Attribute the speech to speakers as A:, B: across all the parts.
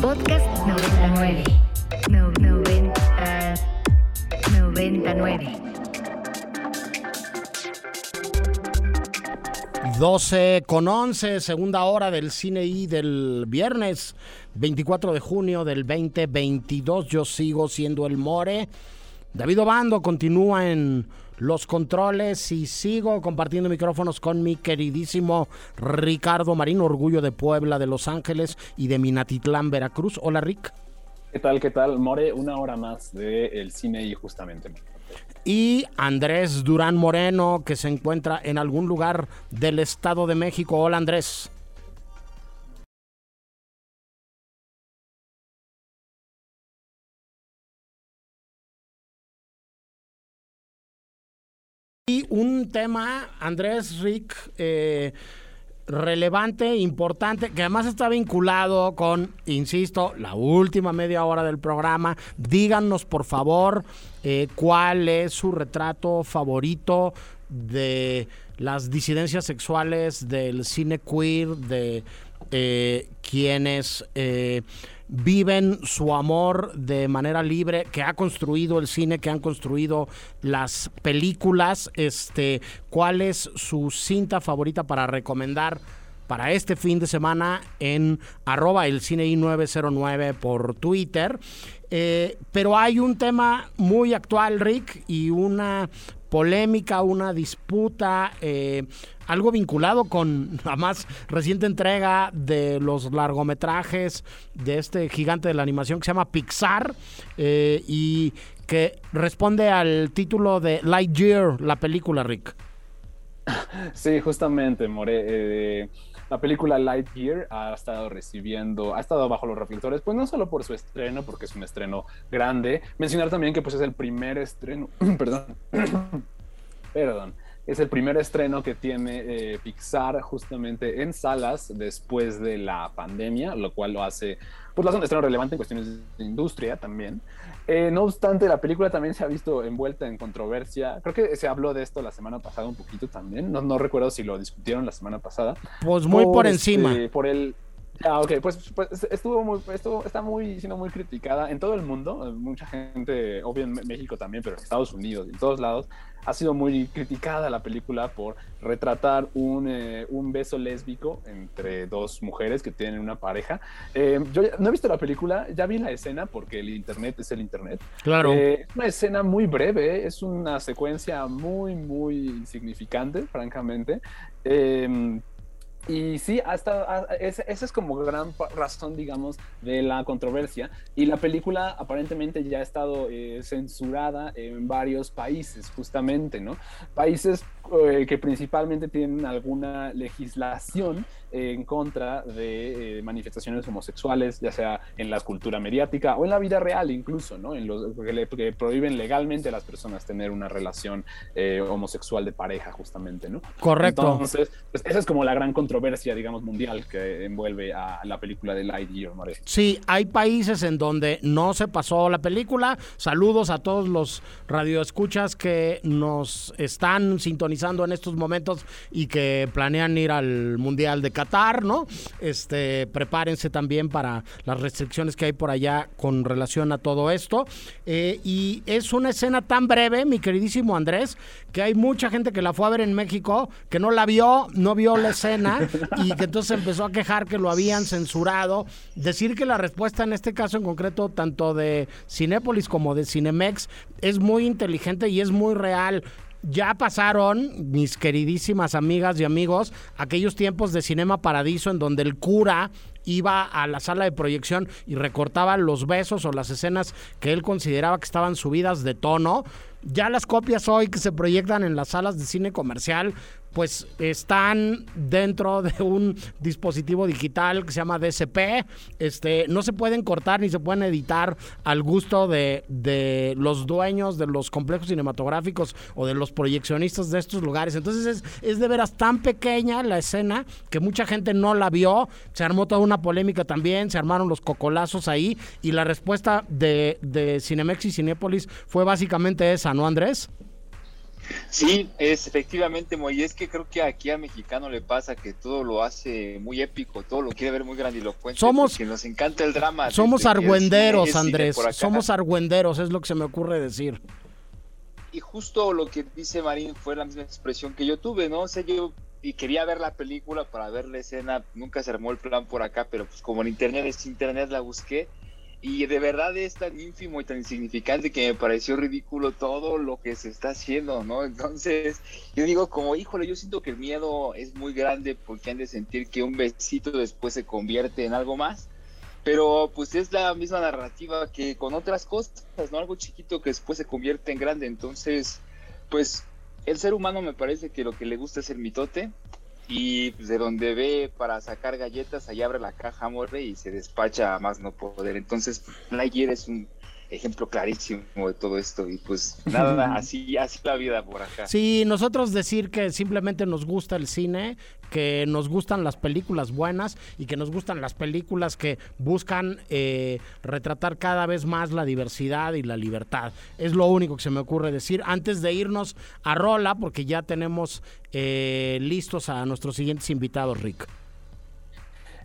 A: Podcast 99. No, 90, 99.
B: 12 con 11, segunda hora del cine y del viernes 24 de junio del 2022. Yo sigo siendo el More. David Obando continúa en los controles y sigo compartiendo micrófonos con mi queridísimo Ricardo Marín, orgullo de Puebla, de Los Ángeles y de Minatitlán, Veracruz. Hola, Rick.
C: ¿Qué tal? ¿Qué tal? More, una hora más del el cine y justamente
B: y Andrés Durán Moreno, que se encuentra en algún lugar del Estado de México. Hola Andrés. Un tema, Andrés Rick, eh, relevante, importante, que además está vinculado con, insisto, la última media hora del programa. Díganos, por favor, eh, cuál es su retrato favorito de las disidencias sexuales del cine queer, de eh, quienes eh, viven su amor de manera libre, que ha construido el cine, que han construido las películas. Este, ¿Cuál es su cinta favorita para recomendar? Para este fin de semana en arroba el cine i909 por Twitter. Eh, pero hay un tema muy actual, Rick, y una polémica, una disputa, eh, algo vinculado con la más reciente entrega de los largometrajes de este gigante de la animación que se llama Pixar eh, y que responde al título de Lightyear, la película, Rick.
C: Sí, justamente, More la película Lightyear ha estado recibiendo, ha estado bajo los reflectores, pues no solo por su estreno, porque es un estreno grande, mencionar también que pues es el primer estreno, perdón, perdón, es el primer estreno que tiene eh, Pixar justamente en salas después de la pandemia, lo cual lo hace, pues lo hace un estreno relevante en cuestiones de industria también. Eh, no obstante, la película también se ha visto envuelta en controversia. Creo que se habló de esto la semana pasada un poquito también. No, no recuerdo si lo discutieron la semana pasada.
B: Pues muy por, encima.
C: Este, por el, Ah, ok, pues, pues, estuvo muy, estuvo, está muy, siendo muy criticada en todo el mundo. Mucha gente, obvio en México también, pero en Estados Unidos y en todos lados, ha sido muy criticada la película por retratar un, eh, un beso lésbico entre dos mujeres que tienen una pareja. Eh, yo no he visto la película, ya vi la escena porque el internet es el internet.
B: Claro.
C: Eh, es una escena muy breve, es una secuencia muy, muy significante, francamente. Y sí, hasta esa es como gran razón, digamos, de la controversia. Y la película aparentemente ya ha estado eh, censurada en varios países, justamente, ¿no? Países eh, que principalmente tienen alguna legislación en contra de eh, manifestaciones homosexuales, ya sea en la cultura mediática o en la vida real incluso, ¿no? En los que, le, prohíben legalmente a las personas tener una relación homosexual de pareja, justamente, ¿no?
B: Correcto.
C: Entonces, pues esa es como la gran controversia controversia, digamos, mundial que envuelve a la película de Lightyear, Mare.
B: Sí, hay países en donde no se pasó la película. Saludos a todos los radioescuchas que nos están sintonizando en estos momentos y que planean ir al Mundial de Qatar, ¿no? Este, prepárense también para las restricciones que hay por allá con relación a todo esto. Eh, y es una escena tan breve, mi queridísimo Andrés, que hay mucha gente que la fue a ver en México, que no la vio, no vio la escena y que entonces empezó a quejar que lo habían censurado. Decir que la respuesta en este caso en concreto, tanto de Cinépolis como de Cinemex, es muy inteligente y es muy real ya pasaron, mis queridísimas amigas y amigos, aquellos tiempos de Cinema Paradiso en donde el cura iba a la sala de proyección y recortaba los besos o las escenas que él consideraba que estaban subidas de tono. Ya las copias hoy que se proyectan en las salas de cine comercial pues están dentro de un dispositivo digital que se llama DSP. Este, no se pueden cortar ni se pueden editar al gusto de, de los dueños de los complejos cinematográficos o de los proyeccionistas de estos lugares. Entonces es, es de veras tan pequeña la escena que mucha gente no la vio. Se armó toda una polémica también, se armaron los cocolazos ahí y la respuesta de, de Cinemex y Cinépolis fue básicamente esa, ¿no, Andrés?
D: Sí, es efectivamente, Moy. Es que creo que aquí a mexicano le pasa que todo lo hace muy épico, todo lo quiere ver muy grandilocuente.
B: Somos,
D: que nos encanta el drama.
B: Somos argüenderos, Andrés. Somos argüenderos, es lo que se me ocurre decir.
D: Y justo lo que dice Marín fue la misma expresión que yo tuve, ¿no? O sea, yo y quería ver la película para ver la escena, nunca se armó el plan por acá, pero pues como en internet es internet la busqué y de verdad es tan ínfimo y tan insignificante que me pareció ridículo todo lo que se está haciendo, ¿no? Entonces, yo digo como, híjole, yo siento que el miedo es muy grande porque han de sentir que un besito después se convierte en algo más. Pero pues es la misma narrativa que con otras cosas, ¿no? Algo chiquito que después se convierte en grande. Entonces, pues el ser humano me parece que lo que le gusta es el mitote y pues, de donde ve para sacar galletas, ahí abre la caja morre y se despacha a más no poder. Entonces, Lightyear es un ejemplo clarísimo de todo esto y pues nada, así, así la vida por acá.
B: Sí, nosotros decir que simplemente nos gusta el cine, que nos gustan las películas buenas y que nos gustan las películas que buscan eh, retratar cada vez más la diversidad y la libertad. Es lo único que se me ocurre decir antes de irnos a Rola, porque ya tenemos eh, listos a nuestros siguientes invitados, Rick.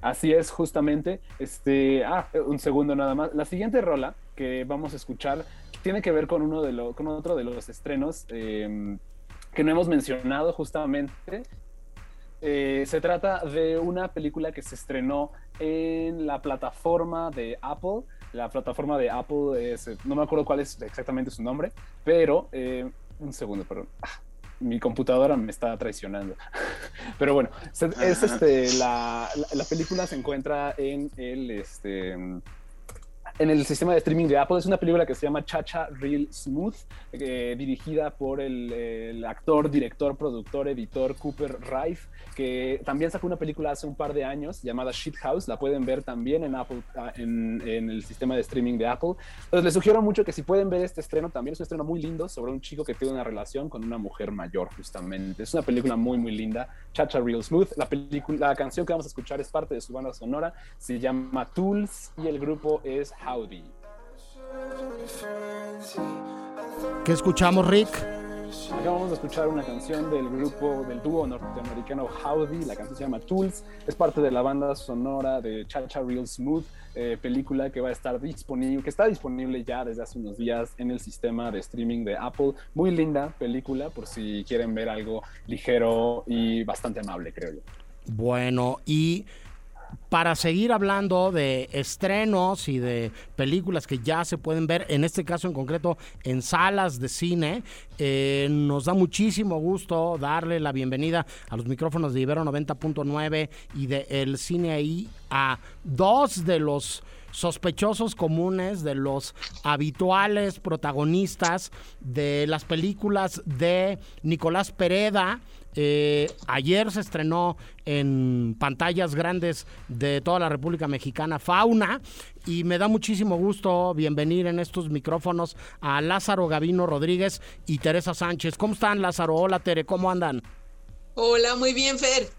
C: Así es, justamente. Este, ah, un segundo nada más. La siguiente rola que vamos a escuchar tiene que ver con uno de los, con otro de los estrenos em, que no hemos mencionado justamente. Eh, se trata de una película que se estrenó en la plataforma de Apple. La plataforma de Apple es, no me acuerdo cuál es exactamente su nombre, pero eh, un segundo, perdón. Ah, mi computadora me está traicionando. Pero bueno, es, este, la, la, película se encuentra en el, este, en el sistema de streaming de Apple. Es una película que se llama Chacha Real Smooth, eh, dirigida por el, actor, director, productor, editor Cooper Rife, que también sacó una película hace un par de años llamada Shit House. La pueden ver también en Apple, ah, en, el sistema de streaming de Apple. Entonces les sugiero mucho que si pueden ver este estreno, también es un estreno muy lindo sobre un chico que tiene una relación con una mujer mayor, justamente. Es una película muy, muy linda. Chacha Real Smooth. La, película, la canción que vamos a escuchar es parte de su banda sonora. Se llama Tools y el grupo es Howdy.
B: ¿Qué escuchamos, Rick?
C: Acabamos de escuchar una canción del grupo, del dúo norteamericano Howdy. La canción se llama Tools. Es parte de la banda sonora de Chacha Real Smooth, eh, película que va a estar disponible, que está disponible ya desde hace unos días en el sistema de streaming de Apple. Muy linda película, por si quieren ver algo ligero y bastante amable, creo yo.
B: Bueno, y para seguir hablando de estrenos y de películas que ya se pueden ver, en este caso en concreto en salas de cine, eh, nos da muchísimo gusto darle la bienvenida a los micrófonos de Ibero 90.9 y de El Cine ahí a dos de los sospechosos comunes, de los habituales protagonistas de las películas de Nicolás Pereda eh, ayer se estrenó en pantallas grandes de toda la República Mexicana Fauna y me da muchísimo gusto bienvenir en estos micrófonos a Lázaro Gavino Rodríguez y Teresa Sánchez. ¿Cómo están Lázaro? Hola Tere, ¿cómo andan?
E: Hola, muy bien Fer.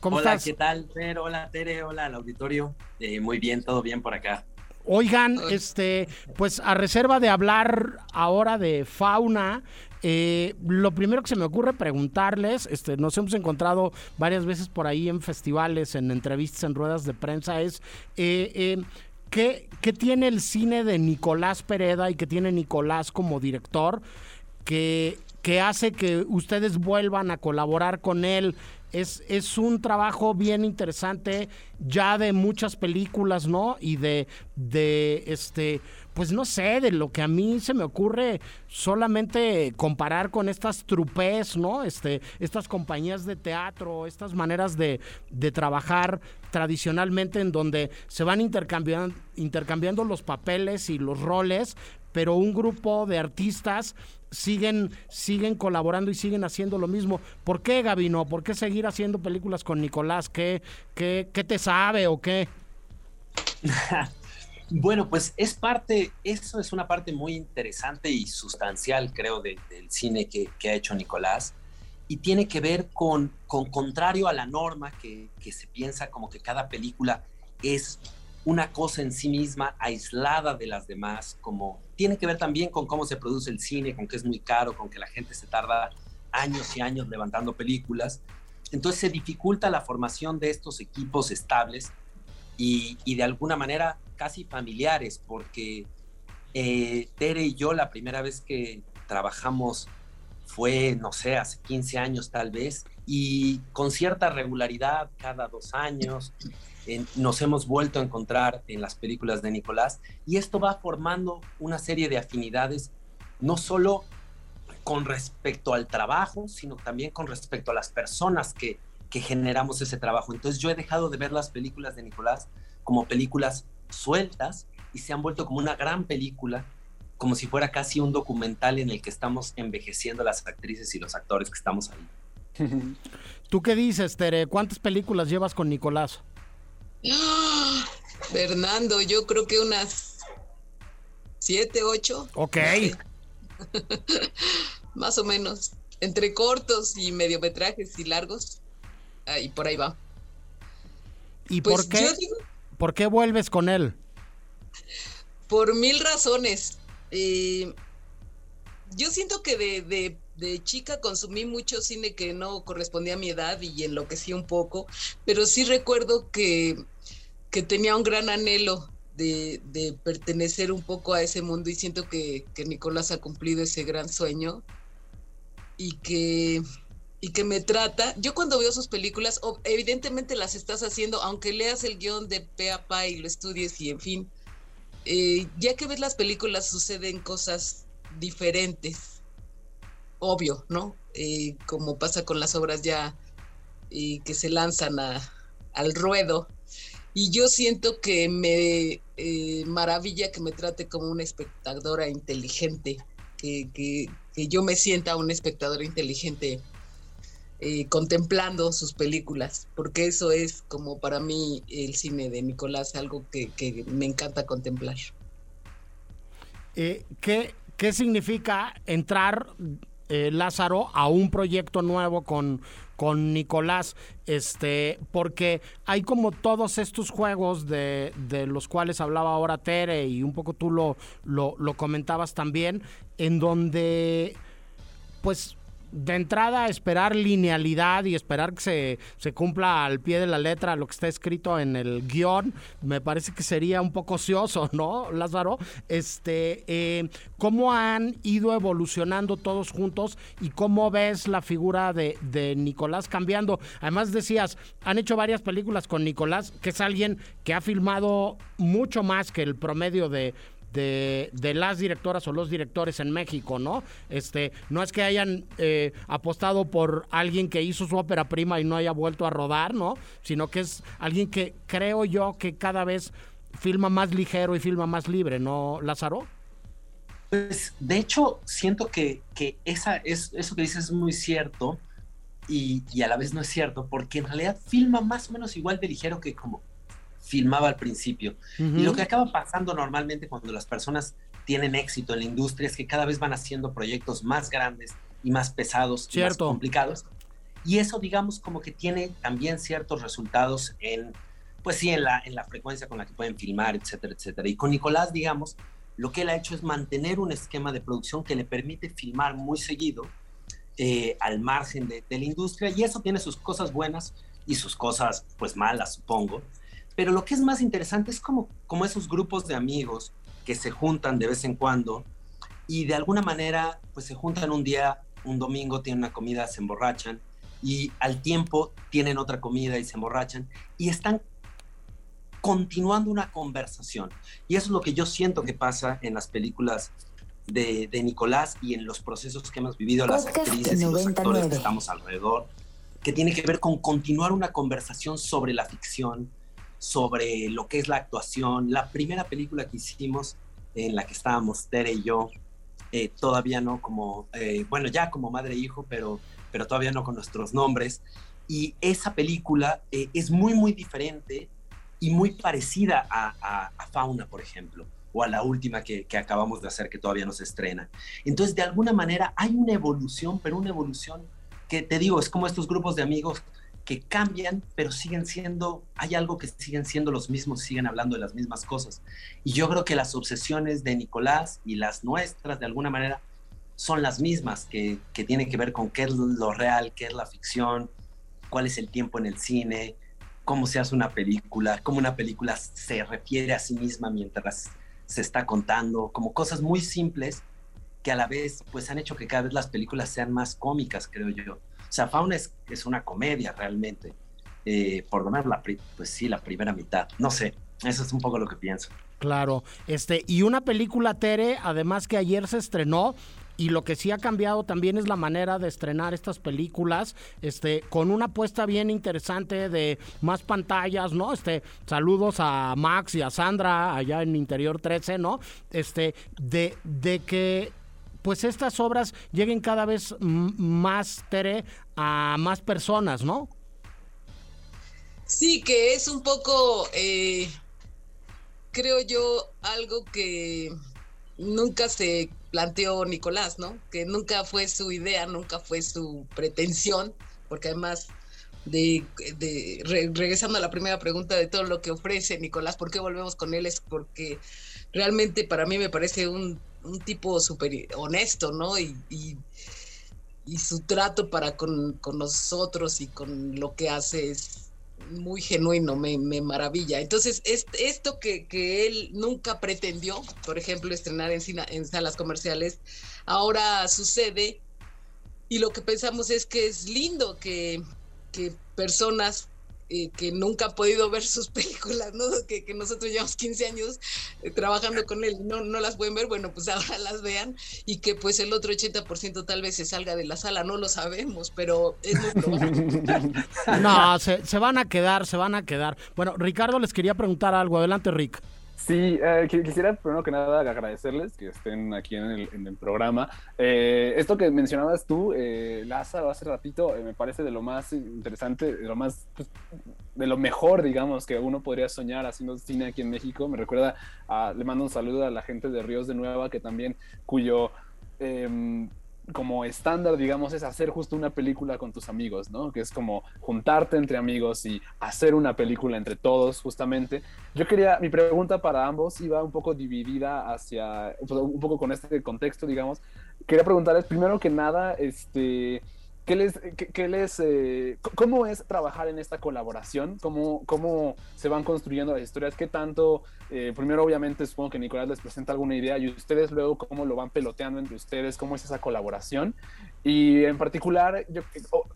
F: ¿Cómo Hola, ¿qué tal Fer? Hola Tere, hola al auditorio. Eh, muy bien, todo bien por acá.
B: Oigan, este, pues a reserva de hablar ahora de fauna, eh, lo primero que se me ocurre preguntarles, este, nos hemos encontrado varias veces por ahí en festivales, en entrevistas, en ruedas de prensa, es eh, eh, ¿qué, ¿qué, tiene el cine de Nicolás Pereda y qué tiene Nicolás como director que, que hace que ustedes vuelvan a colaborar con él? Es, es, un trabajo bien interesante ya de muchas películas, ¿no? Y de, de este pues no sé, de lo que a mí se me ocurre solamente comparar con estas trupes, ¿no? Este, estas compañías de teatro, estas maneras de, de trabajar tradicionalmente en donde se van intercambiando, intercambiando los papeles y los roles, pero un grupo de artistas siguen, siguen colaborando y siguen haciendo lo mismo. ¿Por qué, Gabino? ¿Por qué seguir haciendo películas con Nicolás? ¿Qué, qué, qué te sabe o qué?
F: Bueno, pues es parte, eso es una parte muy interesante y sustancial, creo, del cine que, ha hecho Nicolás. Y tiene que ver con, con contrario a la norma que, se piensa como que cada película es una cosa en sí misma, aislada de las demás, como tiene que ver también con cómo se produce el cine, con que es muy caro, con que la gente se tarda años y años levantando películas. Entonces se dificulta la formación de estos equipos estables y, de alguna manera casi familiares, porque eh, Tere y yo la primera vez que trabajamos fue, no sé, hace 15 años tal vez, y con cierta regularidad, cada dos años, nos hemos vuelto a encontrar en las películas de Nicolás, y esto va formando una serie de afinidades, no solo con respecto al trabajo, sino también con respecto a las personas que, que generamos ese trabajo. Entonces yo he dejado de ver las películas de Nicolás como películas sueltas y se han vuelto como una gran película, como si fuera casi un documental en el que estamos envejeciendo las actrices y los actores que estamos ahí.
B: ¿Tú qué dices, Tere? ¿Cuántas películas llevas con Nicolás?
E: Fernando, yo creo que unas siete, ocho.
B: Ok.
E: Más o menos. Entre cortos y mediometrajes y largos. Ahí por ahí va.
B: ¿Y por pues qué? ¿Por qué vuelves con él?
E: Por mil razones. Eh, yo siento que de, de, chica consumí mucho cine que no correspondía a mi edad y enloquecí un poco, pero sí recuerdo que, que tenía un gran anhelo de, de, pertenecer un poco a ese mundo y siento que, que, Nicolás ha cumplido ese gran sueño y que, y que me trata, yo cuando veo sus películas, evidentemente las estás haciendo, aunque leas el guion de pe a pa y lo estudies y en fin, eh, ya que ves las películas suceden cosas diferentes, obvio, ¿no? Eh, como pasa con las obras ya eh, que se lanzan al ruedo y yo siento que me eh, maravilla que me trate como una espectadora inteligente, que, que, yo me sienta una espectadora inteligente eh, contemplando sus películas, porque eso es como para mí el cine de Nicolás, algo que, que me encanta contemplar.
B: Eh, ¿qué, ¿Qué significa entrar eh, Lázaro a un proyecto nuevo con, con Nicolás, este, porque hay como todos estos juegos de, de, los cuales hablaba ahora Tere y un poco tú lo, lo, lo comentabas también, en donde pues de entrada esperar linealidad y esperar que se, cumpla al pie de la letra lo que está escrito en el guion, me parece que sería un poco ocioso, ¿no, Lázaro? Este, eh, ¿Cómo han ido evolucionando todos juntos y cómo ves la figura de, de Nicolás cambiando? Además decías, han hecho varias películas con Nicolás, que es alguien que ha filmado mucho más que el promedio de, de, las directoras o los directores en México, ¿no? Este, no es que hayan eh, apostado por alguien que hizo su ópera prima y no haya vuelto a rodar, ¿no? Sino que es alguien que creo yo que cada vez filma más ligero y filma más libre, ¿no, Lázaro?
F: Pues de hecho, siento que, esa, es, eso que dices es muy cierto y, y, a la vez no es cierto, porque en realidad filma más o menos igual de ligero que como filmaba al principio. Y lo que acaba pasando normalmente cuando las personas tienen éxito en la industria es que cada vez van haciendo proyectos más grandes y más pesados y más complicados. Y eso, digamos, como que tiene también ciertos resultados en, pues sí, en la, en la frecuencia con la que pueden filmar, etcétera, etcétera. Y con Nicolás, digamos, lo que él ha hecho es mantener un esquema de producción que le permite filmar muy seguido eh, al margen de, de la industria. Y eso tiene sus cosas buenas y sus cosas, pues malas, supongo. Pero lo que es más interesante es como, como esos grupos de amigos que se juntan de vez en cuando y de alguna manera pues se juntan un día, un domingo tienen una comida, se emborrachan y al tiempo tienen otra comida y se emborrachan y están continuando una conversación. Y eso es lo que yo siento que pasa en las películas de, de Nicolás y en los procesos que hemos vivido las actrices y los actores que estamos alrededor, que tiene que ver con continuar una conversación sobre la ficción, sobre lo que es la actuación. La primera película que hicimos, en la que estábamos Tere y yo, eh, todavía no como, eh, bueno, ya como madre e hijo, pero, pero todavía no con nuestros nombres. Y esa película eh, es muy, muy diferente y muy parecida a, Fauna, por ejemplo, o a la última que, que, acabamos de hacer, que todavía no se estrena. Entonces, de alguna manera hay una evolución, pero una evolución que te digo, es como estos grupos de amigos que cambian, pero siguen siendo, hay algo que siguen siendo los mismos, siguen hablando de las mismas cosas. Y yo creo que las obsesiones de Nicolás y las nuestras, de alguna manera, son las mismas, que, que tienen que ver con qué es lo real, qué es la ficción, cuál es el tiempo en el cine, cómo se hace una película, cómo una película se refiere a sí misma mientras se está contando, como cosas muy simples que a la vez pues han hecho que cada vez las películas sean más cómicas, creo yo. O sea, Fauna es, es una comedia realmente, eh, por lo menos la, pues sí, la primera mitad. No sé, eso es un poco lo que pienso.
B: Claro, este, y una película, Tere, además que ayer se estrenó, y lo que sí ha cambiado también es la manera de estrenar estas películas, este, con una apuesta bien interesante de más pantallas, ¿no? Este, saludos a Max y a Sandra allá en Interior 13, ¿no? Este, de, de que pues estas obras lleguen cada vez más, Tere, a más personas, ¿no?
E: Sí, que es un poco, eh, creo yo, algo que nunca se planteó Nicolás, ¿no? Que nunca fue su idea, nunca fue su pretensión, porque además de, regresando a la primera pregunta de todo lo que ofrece Nicolás, ¿por qué volvemos con él? Es porque realmente para mí me parece un un tipo súper honesto, ¿no? Y, y, su trato para con, nosotros y con lo que hace es muy genuino, me, maravilla. Entonces, esto que, él nunca pretendió, por ejemplo, estrenar en, en salas comerciales, ahora sucede y lo que pensamos es que es lindo que, que personas eh, que nunca ha podido ver sus películas, ¿no? Que, nosotros llevamos 15 años eh, trabajando con él, no, no las pueden ver, bueno, pues ahora las vean y que pues el otro 80% tal vez se salga de la sala, no lo sabemos, pero es muy probable.
B: no, se, se van a quedar, se van a quedar. Bueno, Ricardo les quería preguntar algo, adelante Rick.
C: Sí, eh, quisiera primero que nada agradecerles que estén aquí en el, programa. Eh, esto que mencionabas tú, eh, Lázaro, hace ratito, me parece de lo más interesante, de lo más, pues, de lo mejor, digamos, que uno podría soñar haciendo cine aquí en México. Me recuerda, le mando un saludo a la gente de Ríos de Nueva, que también, cuyo em, como estándar, digamos, es hacer justo una película con tus amigos, ¿no? Que es como juntarte entre amigos y hacer una película entre todos, justamente. Yo quería, mi pregunta para ambos iba un poco dividida hacia, un poco con este contexto, digamos. Quería preguntarles, primero que nada, este ¿Qué les, qué, les, eh, ¿Cómo es trabajar en esta colaboración? ¿Cómo, ¿Cómo se van construyendo las historias? ¿Qué tanto? Eh, primero, obviamente, supongo que Nicolás les presenta alguna idea y ustedes luego cómo lo van peloteando entre ustedes, cómo es esa colaboración. Y en particular, yo,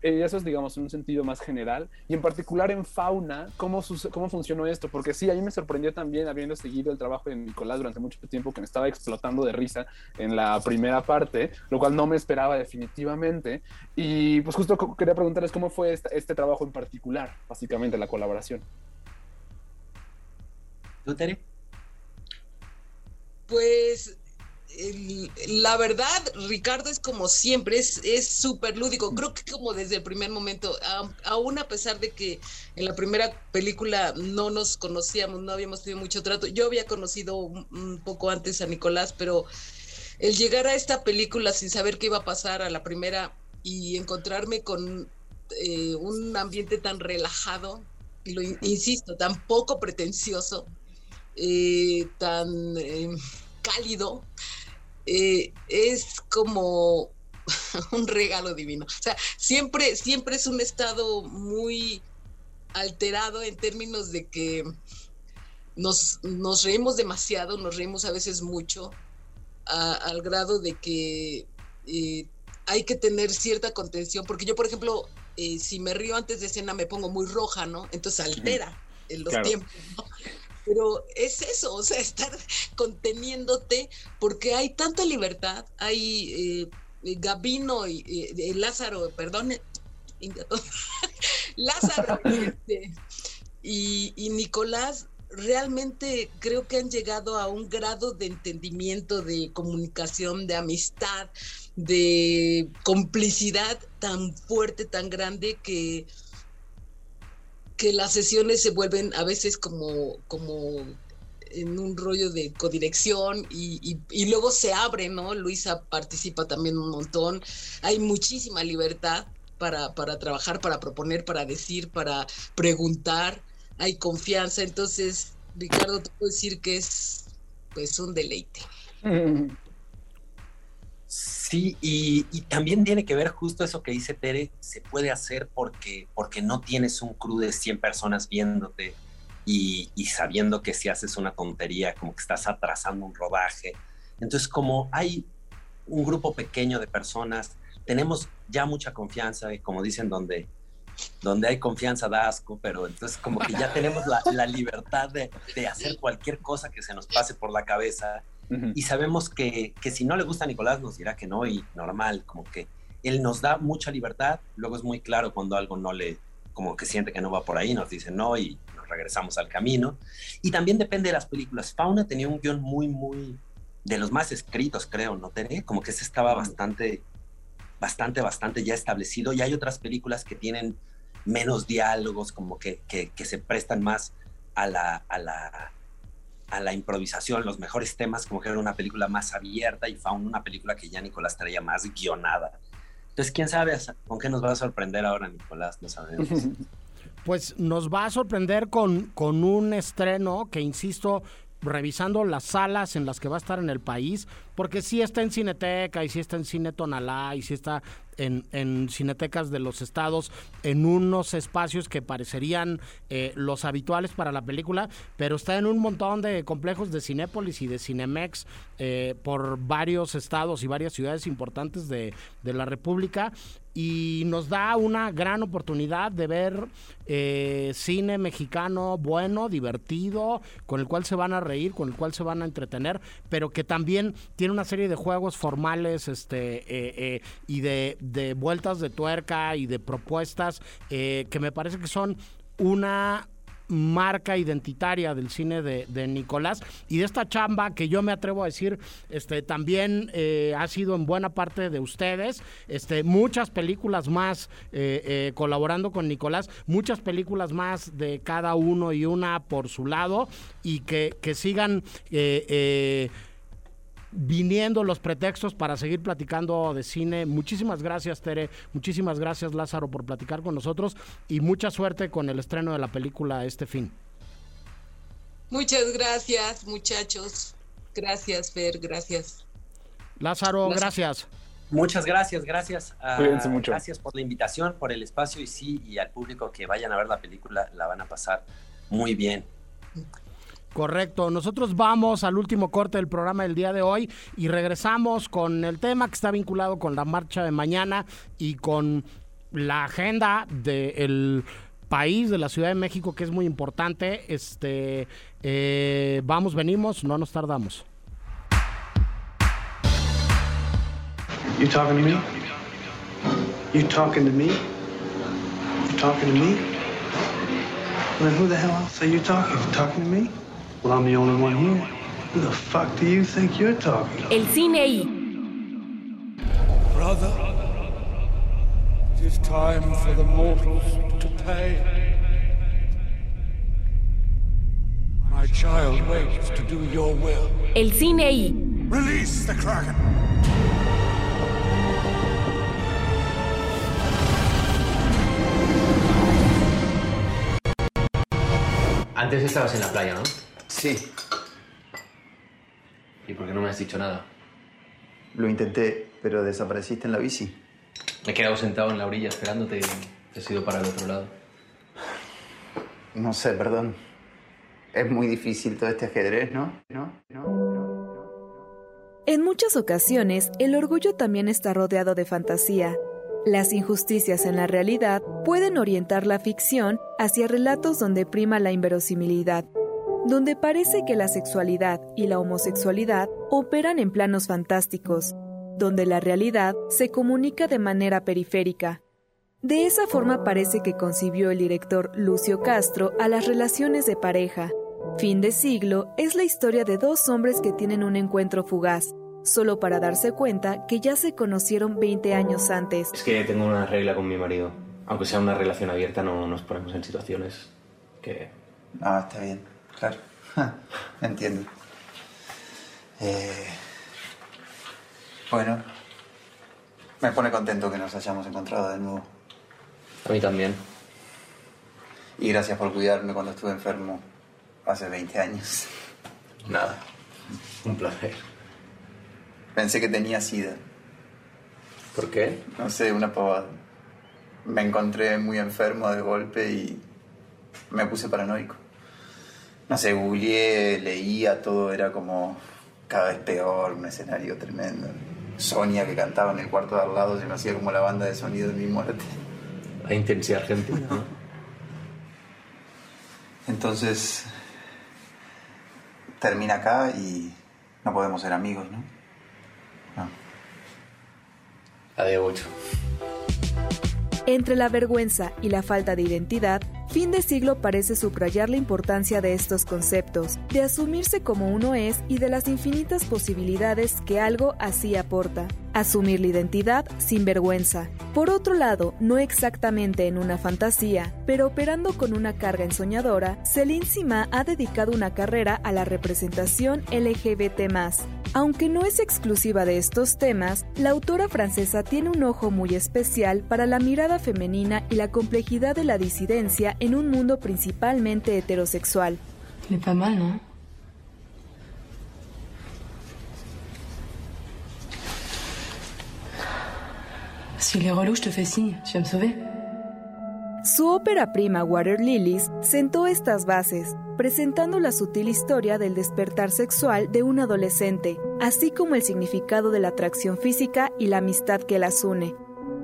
C: eh, eso es, digamos, en un sentido más general. Y en particular en fauna, ¿cómo, cómo funcionó esto? Porque sí, a mí me sorprendió también, habiendo seguido el trabajo de Nicolás durante mucho tiempo, que me estaba explotando de risa en la primera parte, lo cual no me esperaba definitivamente. Y pues justo quería preguntarles cómo fue este, este trabajo en particular, básicamente, la colaboración.
F: ¿Tú,
E: Pues la verdad, Ricardo es como siempre, es súper lúdico. Creo que como desde el primer momento, aún a pesar de que en la primera película no nos conocíamos, no habíamos tenido mucho trato, yo había conocido un, poco antes a Nicolás, pero el llegar a esta película sin saber qué iba a pasar a la primera y encontrarme con eh, un ambiente tan relajado, y lo insisto, tan poco pretencioso, eh, tan eh, cálido, eh, es como un regalo divino. O sea, siempre, siempre es un estado muy alterado en términos de que nos, nos reímos demasiado, nos reímos a veces mucho, al grado de que eh, hay que tener cierta contención, porque yo, por ejemplo, eh, si me río antes de escena me pongo muy roja, ¿no? Entonces altera en los tiempos, ¿no? Pero es eso, o sea, estar conteniéndote porque hay tanta libertad, hay eh, Gabino y eh, Lázaro, perdón, Lázaro este, y, y Nicolás realmente creo que han llegado a un grado de entendimiento, de comunicación, de amistad, de complicidad tan fuerte, tan grande que que las sesiones se vuelven a veces como, como en un rollo de codirección y, y, luego se abre, ¿no? Luisa participa también un montón, hay muchísima libertad para, para trabajar, para proponer, para decir, para preguntar, hay confianza, entonces Ricardo te puedo decir que es pues un deleite.
F: Sí, y, y, también tiene que ver justo eso que dice Tere, se puede hacer porque, porque no tienes un crew de 100 personas viéndote y, y, sabiendo que si haces una tontería, como que estás atrasando un rodaje. Entonces, como hay un grupo pequeño de personas, tenemos ya mucha confianza y como dicen, donde, donde hay confianza da asco, pero entonces como que ya tenemos la, la libertad de, de hacer cualquier cosa que se nos pase por la cabeza y sabemos que, que, si no le gusta a Nicolás nos dirá que no y normal, como que él nos da mucha libertad, luego es muy claro cuando algo no le, como que siente que no va por ahí, nos dice no y nos regresamos al camino. Y también depende de las películas. Fauna tenía un guion muy, muy, de los más escritos, creo, ¿no, Tere? Como que ese estaba bastante, bastante, bastante ya establecido y hay otras películas que tienen menos diálogos, como que, que, que se prestan más a la, a la a la improvisación, los mejores temas, como que era una película más abierta y Fauna una película que ya Nicolás traía más guionada. Entonces, quién sabe con qué nos va a sorprender ahora, Nicolás, no sabemos.
B: Pues nos va a sorprender con, con un estreno que, insisto, revisando las salas en las que va a estar en el país, porque sí está en Cineteca y sí está en Cine Tonalá y sí está en, en cinetecas de los estados, en unos espacios que parecerían eh, los habituales para la película, pero está en un montón de complejos de Cinépolis y de Cinemex eh, por varios estados y varias ciudades importantes de, de la República y nos da una gran oportunidad de ver eh, cine mexicano bueno, divertido, con el cual se van a reír, con el cual se van a entretener, pero que también tiene una serie de juegos formales este, eh, eh, y de, vueltas de tuerca y de propuestas que me parece que son una marca identitaria del cine de, Nicolás. Y de esta chamba que yo me atrevo a decir este también eh, ha sido en buena parte de ustedes este muchas películas más eh, eh, colaborando con Nicolás muchas películas más de cada uno y una por su lado y que sigan viniendo los pretextos para seguir platicando de cine. Muchísimas gracias, Tere. Muchísimas gracias, Lázaro, por platicar con nosotros y mucha suerte con el estreno de la película este fin.
E: Muchas gracias, muchachos. Gracias, Fer, gracias.
B: Lázaro, gracias.
F: Muchas gracias, gracias.
C: Uh, Cuídense mucho.
F: Gracias por la invitación, por el espacio y sí, y al público que vayan a ver la película, la van a pasar muy bien.
B: Correcto, nosotros vamos al último corte del programa del día de hoy y regresamos con el tema que está vinculado con la marcha de mañana y con la agenda del país, de la Ciudad de México, que es muy importante. Este, eh, vamos, venimos, no nos tardamos.
G: You talking to me? You talking to me? You talking to me? Who the hell else are you talking? You talking to me? Well, I'm the only one here. Who the fuck do you think you're talking to?
H: El cine y.
I: Brother, it is time for the mortals to pay. My child waits to do your will.
H: El cine y.
I: Release the Kraken.
J: Antes estabas en la playa, ¿no?
K: Sí.
J: ¿Y por qué no me has dicho nada?
K: Lo intenté, pero desapareciste en la bici.
J: Me he quedado sentado en la orilla esperándote y te has ido para el otro lado.
K: No sé, perdón. Es muy difícil todo este ajedrez, ¿no? ¿No? ¿No?
L: En muchas ocasiones, el orgullo también está rodeado de fantasía. Las injusticias en la realidad pueden orientar la ficción hacia relatos donde prima la inverosimilidad, donde parece que la sexualidad y la homosexualidad operan en planos fantásticos, donde la realidad se comunica de manera periférica. De esa forma parece que concibió el director Lucio Castro a las relaciones de pareja. Fin de siglo es la historia de dos hombres que tienen un encuentro fugaz, solo para darse cuenta que ya se conocieron 20 años antes.
J: Es que tengo una regla con mi marido. Aunque sea una relación abierta, no nos ponemos en situaciones que...
K: Ah, está bien. Claro, entiendo. Eh, bueno, me pone contento que nos hayamos encontrado de nuevo.
J: A mí también.
K: Y gracias por cuidarme cuando estuve enfermo hace 20 años.
J: Nada. Un placer.
K: Pensé que tenía sida.
J: ¿Por qué?
K: No sé, una pavada. Me encontré muy enfermo de golpe y me puse paranoico. No sé, googleé, leía, todo era como cada vez peor, un escenario tremendo. Sonia que cantaba en el cuarto de al lado se me hacía como la banda de sonido de mi muerte.
J: La intensidad argentina, ¿no?
K: Entonces, termina acá y no podemos ser amigos, ¿no? No.
J: Adiós, Bocho.
L: Entre la vergüenza y la falta de identidad, Fin de siglo parece subrayar la importancia de estos conceptos, de asumirse como uno es y de las infinitas posibilidades que algo así aporta. Asumir la identidad sin vergüenza. Por otro lado, no exactamente en una fantasía, pero operando con una carga ensoñadora, Celine Sima ha dedicado una carrera a la representación LGBT+. Aunque no es exclusiva de estos temas, la autora francesa tiene un ojo muy especial para la mirada femenina y la complejidad de la disidencia en un mundo principalmente heterosexual.
H: Mais pas mal, non Si les je te fais signe. Tu vas me sauver
L: Su ópera prima Water Lilies sentó estas bases, presentando la sutil historia del despertar sexual de un adolescente, así como el significado de la atracción física y la amistad que las une.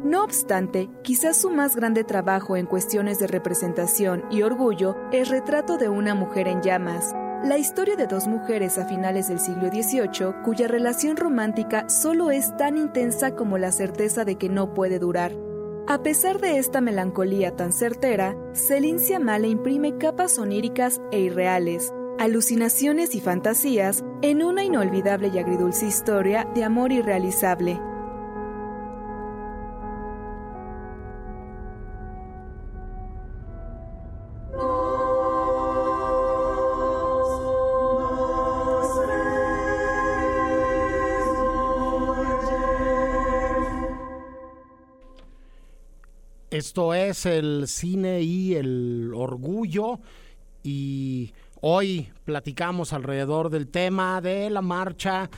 L: No obstante, quizás su más grande trabajo en cuestiones de representación y orgullo es Retrato de una mujer en llamas, la historia de dos mujeres a finales del siglo XVIII cuya relación romántica solo es tan intensa como la certeza de que no puede durar. A pesar de esta melancolía tan certera, Céline Sciamma le imprime capas oníricas e irreales, alucinaciones y fantasías en una inolvidable y agridulce historia de amor irrealizable.
B: Esto es el cine y el orgullo y hoy platicamos alrededor del tema de la marcha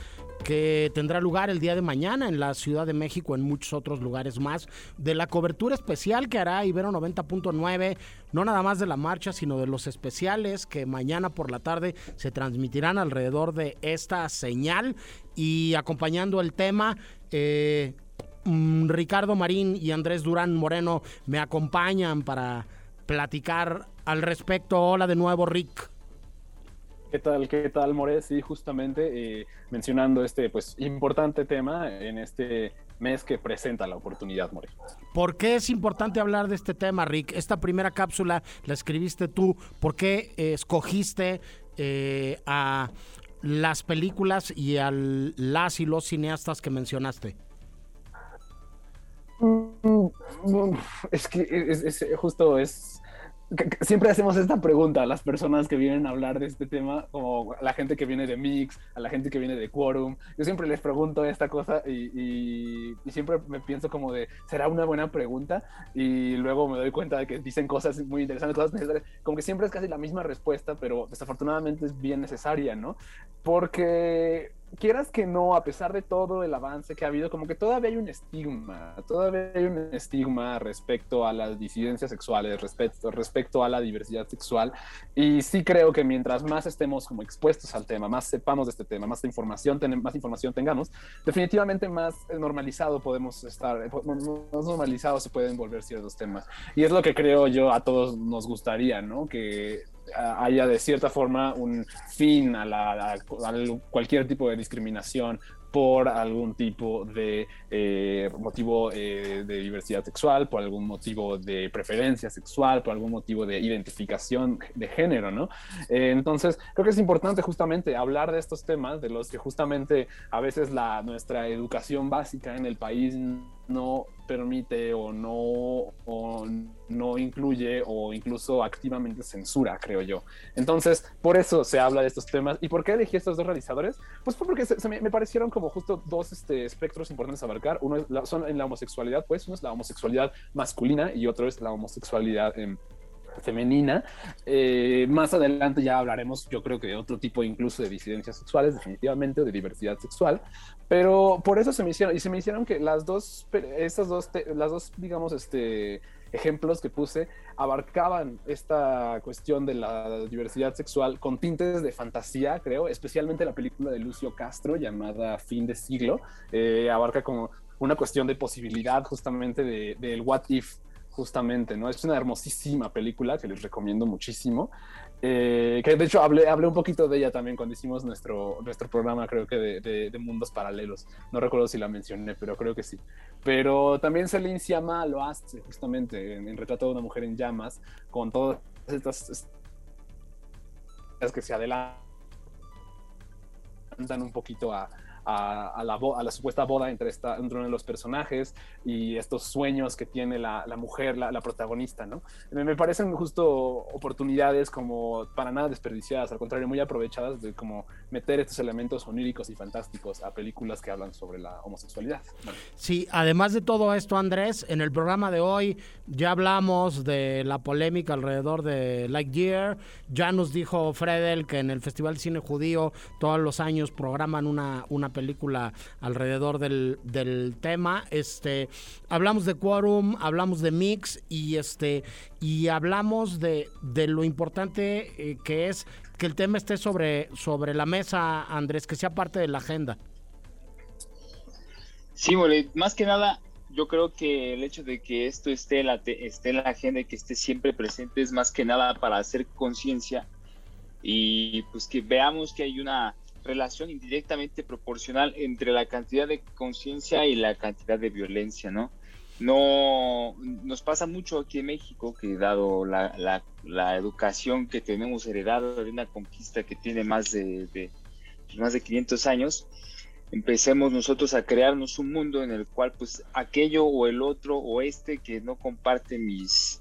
B: que tendrá lugar el día de mañana en la Ciudad de México, en muchos otros lugares más, de la cobertura especial que hará Ibero 90.9, no nada más de la marcha, sino de los especiales que mañana por la tarde se transmitirán alrededor de esta señal y acompañando el tema. Eh, mm, Ricardo Marín y Andrés Durán Moreno me acompañan para platicar al respecto. Hola de nuevo, Rick.
C: ¿Qué tal, qué tal, More? Sí, justamente eh, mencionando este pues importante tema en este mes que presenta la oportunidad, More.
B: ¿Por qué es importante hablar de este tema, Rick? Esta primera cápsula la escribiste tú. ¿Por qué eh, escogiste eh, a las películas y a las y los cineastas que mencionaste?
C: Es que es, es- justo es. Siempre hacemos esta pregunta a las personas que vienen a hablar de este tema, como a la gente que viene de Mix, a la gente que viene de Quorum. Yo siempre les pregunto esta cosa y, y- y siempre me pienso como de, ¿será una buena pregunta? Y luego me doy cuenta de que dicen cosas muy interesantes, cosas necesarias. Como que siempre es casi la misma respuesta, pero desafortunadamente es bien necesaria, ¿no? Porque quieras que no, a pesar de todo el avance que ha habido, como que todavía hay un estigma, todavía hay un estigma respecto a las disidencias sexuales, respecto, a la diversidad sexual. Y sí creo que mientras más estemos como expuestos al tema, más sepamos de este tema, más información, ten- más información tengamos, definitivamente más normalizado podemos estar, eh, más normalizado se pueden volver ciertos temas. Y es lo que creo yo a todos nos gustaría, ¿no? Que haya de cierta forma un fin a, la, cualquier tipo de discriminación por algún tipo de eh, motivo eh, de diversidad sexual, por algún motivo de preferencia sexual, por algún motivo de identificación de género, ¿no? Eh, entonces, creo que es importante justamente hablar de estos temas, de los que justamente a veces la, nuestra educación básica en el país no permite o no, o no incluye o incluso activamente censura, creo yo. Entonces, por eso se habla de estos temas. ¿Y por qué elegí estos dos realizadores? Pues porque se, me, parecieron como justo dos este, espectros importantes a abarcar. Uno es la, son en la homosexualidad, pues uno es la homosexualidad masculina y otro es la homosexualidad femenina. Eh, más adelante ya hablaremos, yo creo que de otro tipo incluso de disidencias sexuales, definitivamente, de diversidad sexual, pero por eso se me hicieron, y se me hicieron que las dos, estas dos, las dos, digamos, este, ejemplos que puse abarcaban esta cuestión de la diversidad sexual con tintes de fantasía, creo, especialmente la película de Lucio Castro llamada Fin de Siglo, eh, abarca como una cuestión de posibilidad justamente del de, what if justamente, ¿no? Es una hermosísima película que les recomiendo muchísimo. Eh, que de hecho hablé, hablé un poquito de ella también cuando hicimos nuestro, nuestro programa, creo que de, de, Mundos Paralelos. No recuerdo si la mencioné, pero creo que sí. Pero también Celine Siama lo hace justamente en, en, Retrato de una mujer en llamas, con todas estas que se adelantan un poquito a, a, la, a la supuesta boda entre, esta, entre uno de los personajes y estos sueños que tiene la, la mujer, la, protagonista, ¿no? Me, me, parecen justo oportunidades como para nada desperdiciadas, al contrario, muy aprovechadas de como meter estos elementos oníricos y fantásticos a películas que hablan sobre la homosexualidad.
B: Sí, además de todo esto, Andrés, en el programa de hoy ya hablamos de la polémica alrededor de Lightyear, ya nos dijo Fredel que en el Festival de Cine Judío todos los años programan una, una película alrededor del, del tema. Este, hablamos de Quorum, hablamos de Mix y este y hablamos de, de lo importante eh, que es que el tema esté sobre, sobre la mesa, Andrés, que sea parte de la agenda.
D: Sí, mole, más que nada, yo creo que el hecho de que esto esté en la, esté en la agenda y que esté siempre presente es más que nada para hacer conciencia y pues que veamos que hay una relación indirectamente proporcional entre la cantidad de conciencia y la cantidad de violencia, ¿no? No nos pasa mucho aquí en México que dado la, la, educación que tenemos heredada de una conquista que tiene más de, de, más de 500 años, empecemos nosotros a crearnos un mundo en el cual pues aquello o el otro o este que no comparte mis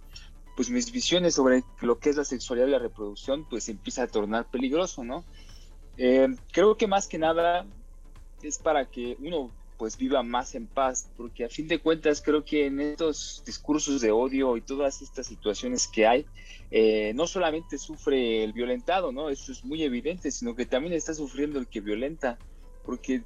D: pues mis visiones sobre lo que es la sexualidad y la reproducción pues empieza a tornar peligroso, ¿no? Eh, creo que más que nada es para que uno pues viva más en paz, porque a fin de cuentas creo que en estos discursos de odio y todas estas situaciones que hay, eh, no solamente sufre el violentado, ¿no? Eso es muy evidente, sino que también está sufriendo el que violenta, porque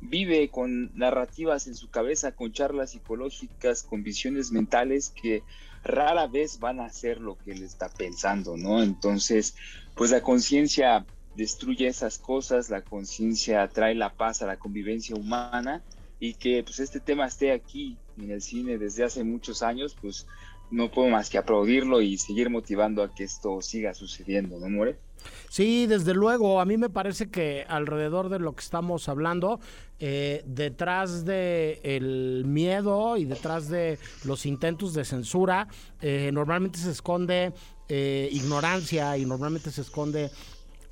D: vive con narrativas en su cabeza, con charlas psicológicas, con visiones mentales que rara vez van a hacer lo que él está pensando, ¿no? Entonces, pues la conciencia destruye esas cosas, la conciencia trae la paz a la convivencia humana y que pues este tema esté aquí en el cine desde hace muchos años, pues no puedo más que aplaudirlo y seguir motivando a que esto siga sucediendo, ¿no, More?
B: Sí, desde luego. A mí me parece que alrededor de lo que estamos hablando, eh, detrás de el miedo y detrás de los intentos de censura, eh, normalmente se esconde eh, ignorancia y normalmente se esconde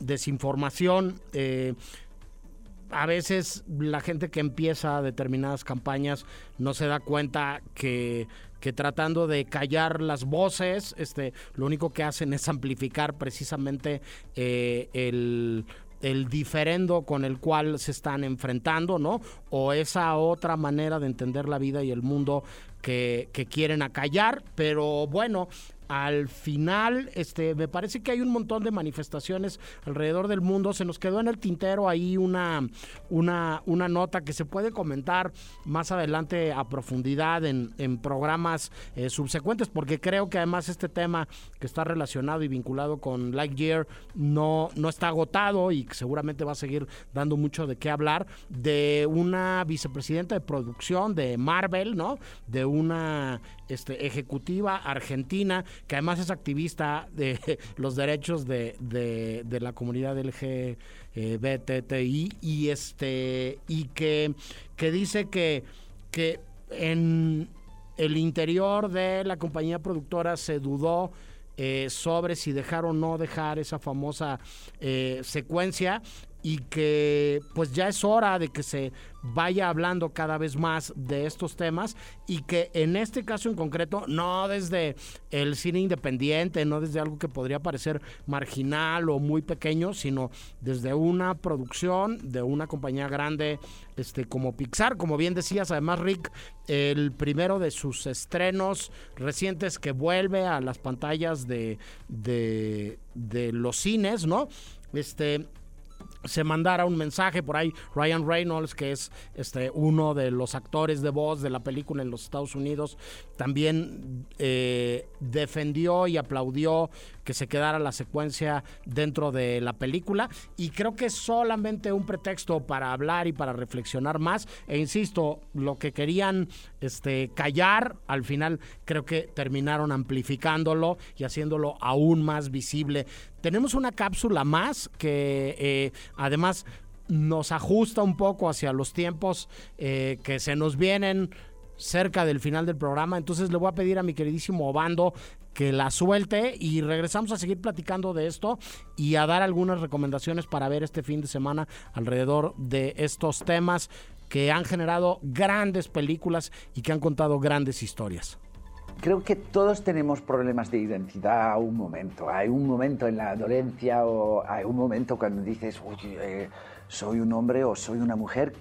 B: desinformación. Eh, a veces la gente que empieza determinadas campañas no se da cuenta que, que, tratando de callar las voces, este, lo único que hacen es amplificar precisamente eh, el, el diferendo con el cual se están enfrentando, ¿no? O esa otra manera de entender la vida y el mundo que, que quieren acallar, pero bueno, al final, este, me parece que hay un montón de manifestaciones alrededor del mundo. Se nos quedó en el tintero ahí una, una, una nota que se puede comentar más adelante a profundidad en, en programas eh, subsecuentes, porque creo que además este tema que está relacionado y vinculado con Lightyear no, no está agotado y seguramente va a seguir dando mucho de qué hablar, de una vicepresidenta de producción de Marvel, ¿no? De una este, ejecutiva argentina que además es activista de los derechos de, de, la comunidad LGBTI y este y que, que dice que, que en el interior de la compañía productora se dudó eh, sobre si dejar o no dejar esa famosa eh, secuencia y que pues ya es hora de que se vaya hablando cada vez más de estos temas y que en este caso en concreto, no desde el cine independiente, no desde algo que podría parecer marginal o muy pequeño, sino desde una producción de una compañía grande este, como Pixar, como bien decías, además Rick, el primero de sus estrenos recientes que vuelve a las pantallas de, de, de los cines, ¿no? Este, se mandara un mensaje por ahí Ryan Reynolds que es este uno de los actores de voz de la película en los Estados Unidos también eh, defendió y aplaudió que se quedara la secuencia dentro de la película. Y creo que es solamente un pretexto para hablar y para reflexionar más. E insisto lo que querían este callar al final creo que terminaron amplificándolo y haciéndolo aún más visible tenemos una cápsula más que eh, además nos ajusta un poco hacia los tiempos eh, que se nos vienen cerca del final del programa. Entonces le voy a pedir a mi queridísimo Obando que la suelte y regresamos a seguir platicando de esto y a dar algunas recomendaciones para ver este fin de semana alrededor de estos temas que han generado grandes películas y que han contado grandes historias.
M: Creo que todos tenemos problemas de identidad a un momento. Hay un momento en la adolescencia o hay un momento cuando dices, oye, eh, soy un hombre o soy una mujer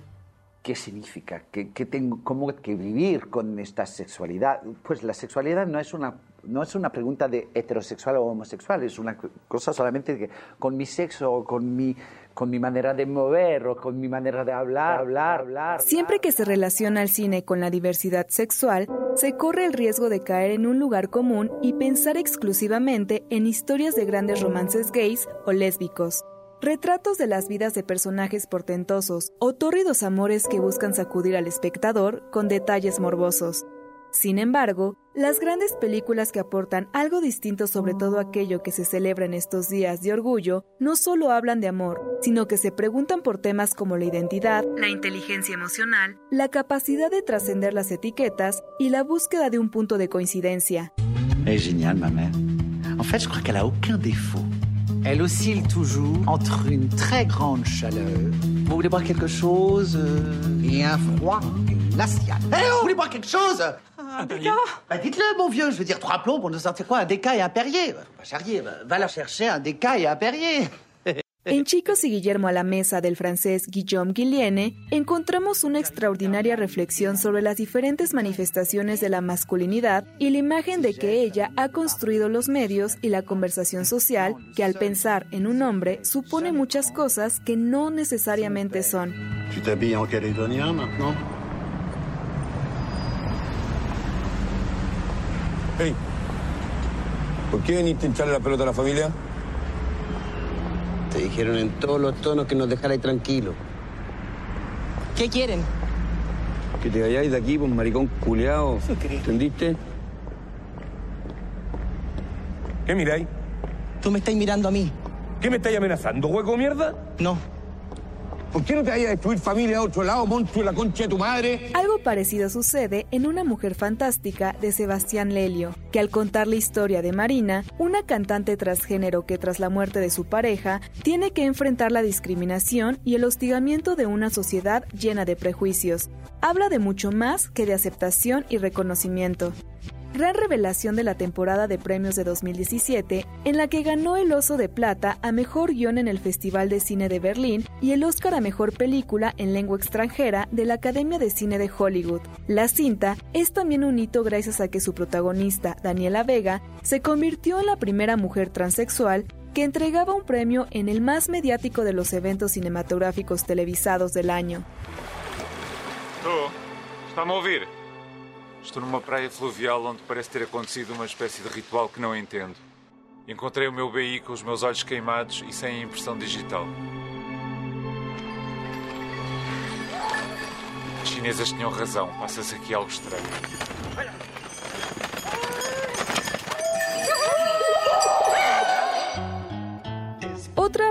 M: ¿Qué significa? ¿Qué, tengo, ¿Cómo que vivir con esta sexualidad? Pues la sexualidad no es una, no es una pregunta de heterosexual o homosexual, es una cosa solamente que con mi sexo o con mi, con mi manera de mover o con mi manera de hablar, hablar, hablar.
L: Siempre que se relaciona el cine con la diversidad sexual, se corre el riesgo de caer en un lugar común y pensar exclusivamente en historias de grandes romances gays o lésbicos retratos de las vidas de personajes portentosos o tórridos amores que buscan sacudir al espectador con detalles morbosos. Sin embargo, las grandes películas que aportan algo distinto sobre todo aquello que se celebra en estos días de orgullo no solo hablan de amor, sino que se preguntan por temas como la identidad, la inteligencia emocional, la capacidad de trascender las etiquetas y la búsqueda de un punto de coincidencia.
M: Es genial, mamá. En fait, je crois qu'elle a aucun défaut. Elle oscille toujours entre une très grande chaleur. Vous voulez boire quelque chose euh, Et un froid glacial. Eh oh Vous voulez boire quelque chose Un déca bah, Dites-le, mon vieux. Je veux dire, trois plombs pour nous sortir quoi? Un déca et un Perrier bah, Faut pas charrier. Bah, va la chercher un déca et un Perrier.
L: En Chicos y Guillermo a la mesa del francés Guillaume Guilliene, encontramos una extraordinaria reflexión sobre las diferentes manifestaciones de la masculinidad y la imagen de que ella ha construido los medios y la conversación social, que al pensar en un hombre supone muchas cosas que no necesariamente son.
I: Hey, ¿por qué viniste a hincharle la pelota a la familia?
N: Te dijeron en todos los tonos que nos dejarais tranquilos.
O: ¿Qué quieren?
I: Que te vayáis de aquí, pues maricón culeado. ¿Entendiste? ¿Qué miráis?
O: Tú me estás mirando a mí.
I: ¿Qué me estáis amenazando, hueco mierda?
O: No.
I: ¿Por qué no te vayas a destruir familia a otro lado, monstruo, la concha de tu madre?
L: Algo parecido sucede en Una mujer fantástica de Sebastián Lelio, que al contar la historia de Marina, una cantante transgénero que tras la muerte de su pareja tiene que enfrentar la discriminación y el hostigamiento de una sociedad llena de prejuicios, habla de mucho más que de aceptación y reconocimiento gran revelación de la temporada de premios de 2017, en la que ganó el Oso de Plata a Mejor Guión en el Festival de Cine de Berlín y el Oscar a Mejor Película en Lengua Extranjera de la Academia de Cine de Hollywood. La cinta es también un hito gracias a que su protagonista, Daniela Vega, se convirtió en la primera mujer transexual que entregaba un premio en el más mediático de los eventos cinematográficos televisados del año.
P: Estou numa praia fluvial onde parece ter acontecido uma espécie de ritual que não entendo. Encontrei o meu BI com os meus olhos queimados e sem a impressão digital. As chinesas tinham razão, passa-se aqui algo estranho.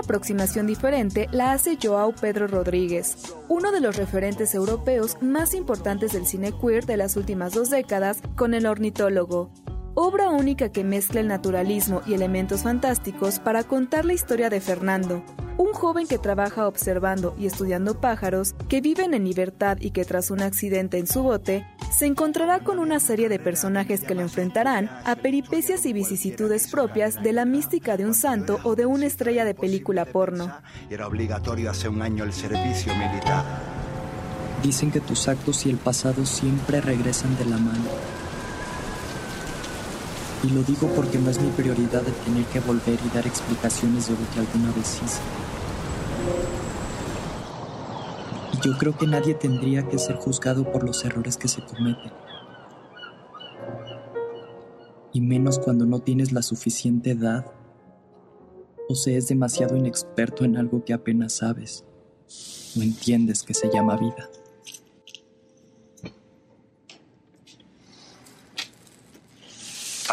L: Aproximación diferente la hace Joao Pedro Rodríguez, uno de los referentes europeos más importantes del cine queer de las últimas dos décadas, con El ornitólogo. obra única que mezcla el naturalismo y elementos fantásticos para contar la historia de Fernando, un joven que trabaja observando y estudiando pájaros, que viven en libertad y que tras un accidente en su bote, se encontrará con una serie de personajes que lo enfrentarán a peripecias y vicisitudes propias de la mística de un santo o de una estrella de película porno.
Q: Era obligatorio hace un año el servicio militar.
R: Dicen que tus actos y el pasado siempre regresan de la mano. Y lo digo porque no es mi prioridad de tener que volver y dar explicaciones de lo que alguna vez hice. Y yo creo que nadie tendría que ser juzgado por los errores que se cometen. Y menos cuando no tienes la suficiente edad o se es demasiado inexperto en algo que apenas sabes o entiendes que se llama vida.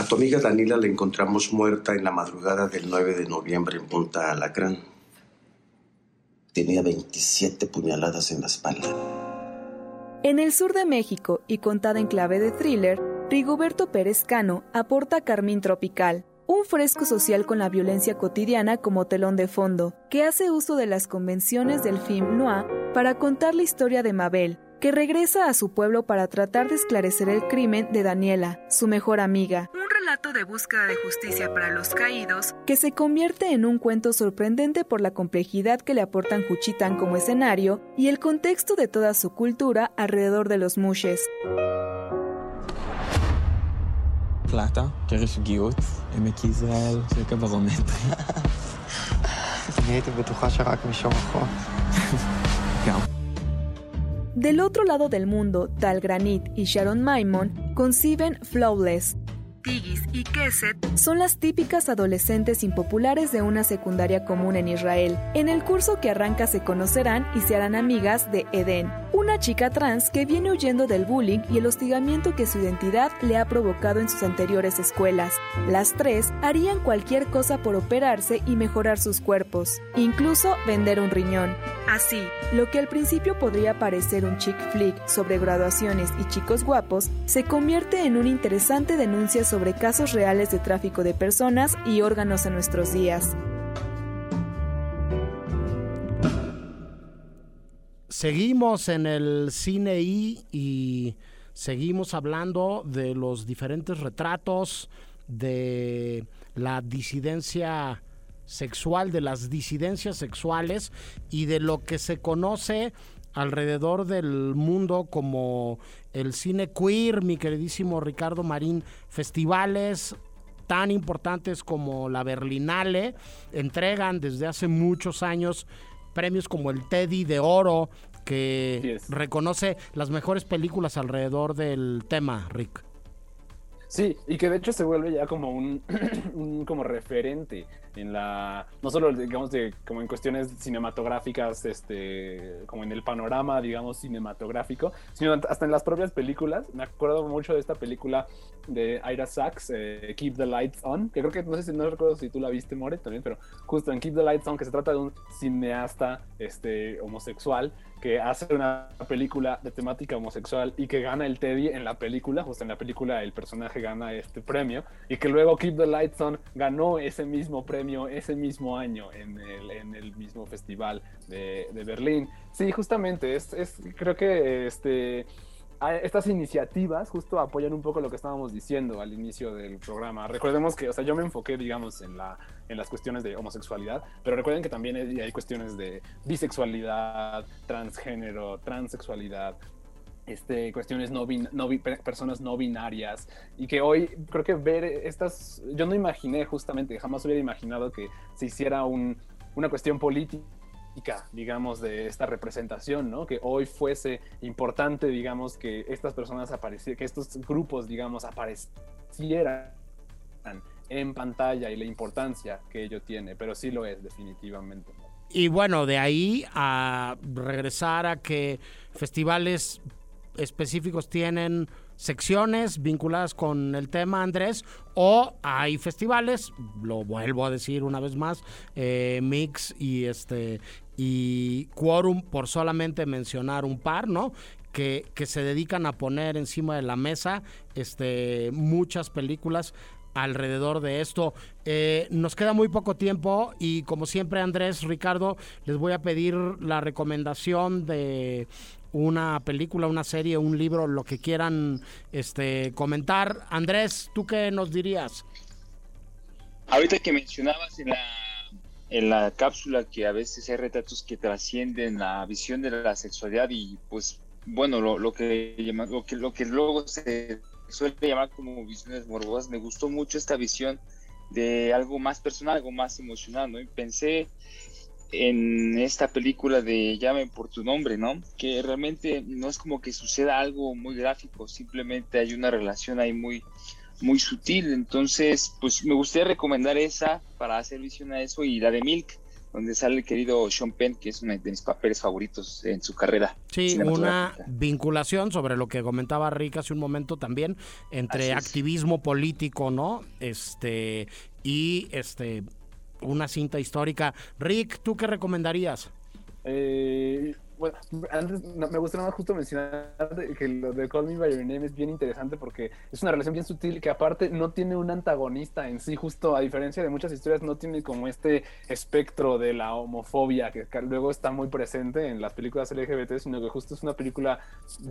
N: A tu amiga Danila la encontramos muerta en la madrugada del 9 de noviembre en Punta Alacrán. Tenía 27 puñaladas en la espalda.
L: En el sur de México y contada en clave de thriller, Rigoberto Pérez Cano aporta Carmín Tropical, un fresco social con la violencia cotidiana como telón de fondo, que hace uso de las convenciones del film noir para contar la historia de Mabel, que regresa a su pueblo para tratar de esclarecer el crimen de Daniela, su mejor amiga relato de búsqueda de justicia para los caídos que se convierte en un cuento sorprendente por la complejidad que le aportan Juchitán como escenario y el contexto de toda su cultura alrededor de los mushes.
S: Plata,
L: Del otro lado del mundo, Tal Granit y Sharon Maimon conciben Flawless, Tigis y Keset son las típicas adolescentes impopulares de una secundaria común en Israel. En el curso que arranca se conocerán y se harán amigas de Eden, una chica trans que viene huyendo del bullying y el hostigamiento que su identidad le ha provocado en sus anteriores escuelas. Las tres harían cualquier cosa por operarse y mejorar sus cuerpos, incluso vender un riñón. Así, lo que al principio podría parecer un chick flick sobre graduaciones y chicos guapos, se convierte en una interesante denuncia sobre casos reales de tráfico de personas y órganos en nuestros días.
B: Seguimos en el cine I y seguimos hablando de los diferentes retratos de la disidencia sexual, de las disidencias sexuales y de lo que se conoce alrededor del mundo como el cine queer, mi queridísimo Ricardo Marín, festivales tan importantes como la Berlinale entregan desde hace muchos años premios como el Teddy de Oro que reconoce las mejores películas alrededor del tema, Rick.
C: Sí, y que de hecho se vuelve ya como un, un, como referente en la no solo digamos de como en cuestiones cinematográficas este como en el panorama digamos cinematográfico sino hasta en las propias películas. Me acuerdo mucho de esta película de Ira Sachs eh, Keep the Lights On que creo que no sé si no recuerdo si tú la viste More también pero justo en Keep the Lights On que se trata de un cineasta este homosexual que hace una película de temática homosexual y que gana el Teddy en la película, justo en la película el personaje gana este premio, y que luego Keep the Lights On ganó ese mismo premio ese mismo año en el, en el mismo festival de, de Berlín. Sí, justamente, es, es creo que este estas iniciativas justo apoyan un poco lo que estábamos diciendo al inicio del programa. Recordemos que, o sea, yo me enfoqué, digamos, en, la, en las cuestiones de homosexualidad, pero recuerden que también hay, hay cuestiones de bisexualidad, transgénero, transexualidad, este, cuestiones no, bin, no personas no binarias y que hoy creo que ver estas, yo no imaginé justamente, jamás hubiera imaginado que se hiciera un, una cuestión política digamos, de esta representación, ¿no? Que hoy fuese importante, digamos, que estas personas aparecieran, que estos grupos, digamos, aparecieran en pantalla y la importancia que ello tiene, pero sí lo es definitivamente.
B: Y bueno, de ahí a regresar a que festivales específicos tienen secciones vinculadas con el tema Andrés o hay festivales lo vuelvo a decir una vez más eh, mix y este y Quorum, por solamente mencionar un par, ¿no? Que, que se dedican a poner encima de la mesa este, muchas películas alrededor de esto. Eh, nos queda muy poco tiempo y como siempre Andrés, Ricardo, les voy a pedir la recomendación de una película, una serie, un libro, lo que quieran este, comentar. Andrés, ¿tú qué nos dirías?
D: Ahorita que mencionabas en la, en la cápsula que a veces hay retratos que trascienden la visión de la sexualidad y pues bueno, lo, lo que, lo, que, lo que luego se suele llamar como visiones morbosas, me gustó mucho esta visión de algo más personal, algo más emocional, ¿no? Y pensé en esta película de Llame por tu nombre, ¿no? Que realmente no es como que suceda algo muy gráfico, simplemente hay una relación ahí muy, muy sutil. Entonces, pues me gustaría recomendar esa para hacer visión a eso y la de Milk, donde sale el querido Sean Penn, que es uno de mis papeles favoritos en su carrera.
B: Sí, una vinculación sobre lo que comentaba Rick hace un momento también entre activismo político, ¿no? Este y este una cinta histórica. Rick, ¿tú qué recomendarías?
C: Eh, bueno, antes me gustaría más justo mencionar que lo de Call Me By Your Name es bien interesante porque es una relación bien sutil que aparte no tiene un antagonista en sí, justo a diferencia de muchas historias no tiene como este espectro de la homofobia que luego está muy presente en las películas LGBT, sino que justo es una película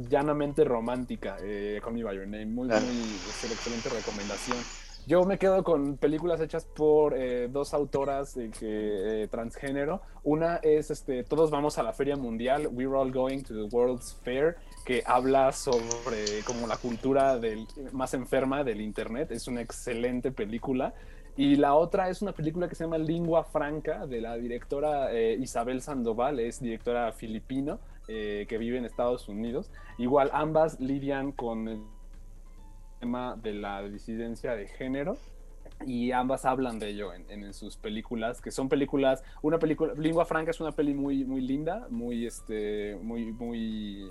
C: llanamente romántica, eh, Call Me By Your Name, muy, muy, es una excelente recomendación. Yo me quedo con películas hechas por eh, dos autoras que, eh, transgénero. Una es este, Todos vamos a la Feria Mundial, We're All Going to the World's Fair, que habla sobre como la cultura del, más enferma del Internet. Es una excelente película. Y la otra es una película que se llama Lingua Franca, de la directora eh, Isabel Sandoval, es directora filipino que vive en Estados Unidos. Igual ambas lidian con tema de la disidencia de género y ambas hablan de ello en, sus películas, que son películas, una película, Lingua Franca es una peli muy, muy linda, muy, este, muy, muy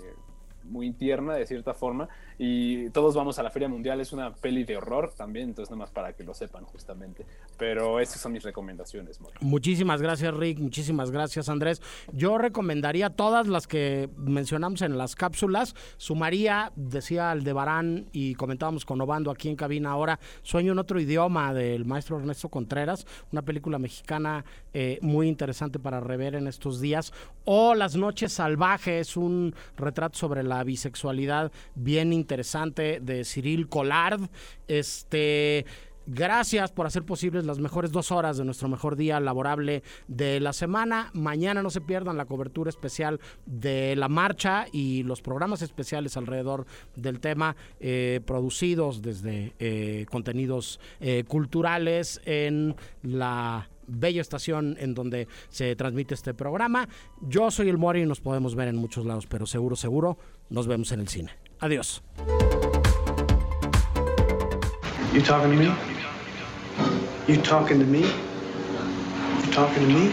C: muy tierna de cierta forma. Y todos vamos a la Feria Mundial, es una peli de horror también, entonces nada más para que lo sepan justamente. Pero esas son mis recomendaciones.
B: Muchísimas gracias Rick, muchísimas gracias Andrés. Yo recomendaría todas las que mencionamos en las cápsulas. Sumaría, decía Aldebarán y comentábamos con Obando aquí en cabina ahora, Sueño en otro idioma del maestro Ernesto Contreras, una película mexicana eh, muy interesante para rever en estos días. O Las noches salvajes, un retrato sobre la bisexualidad bien interesante de Cyril Collard. Este. Gracias por hacer posibles las mejores dos horas de nuestro mejor día laborable de la semana. Mañana no se pierdan la cobertura especial de la marcha y los programas especiales alrededor del tema eh, producidos desde eh, contenidos eh, culturales en la bella estación en donde se transmite este programa. Yo soy el Mori y nos podemos ver en muchos lados, pero seguro, seguro, nos vemos en el cine. Adiós.
G: You talking to me? You talking to me? You talking to me?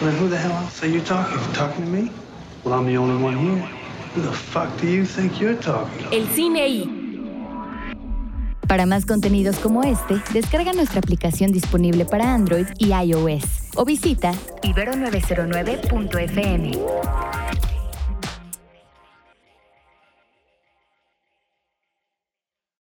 G: Well, then who the hell else are you talking? Talking to me? Well, I'm the only one here. Who the fuck do you think you're talking to?
A: El cine. Para más contenidos como este, descarga nuestra aplicación disponible para Android y iOS o visita ibero909.fm.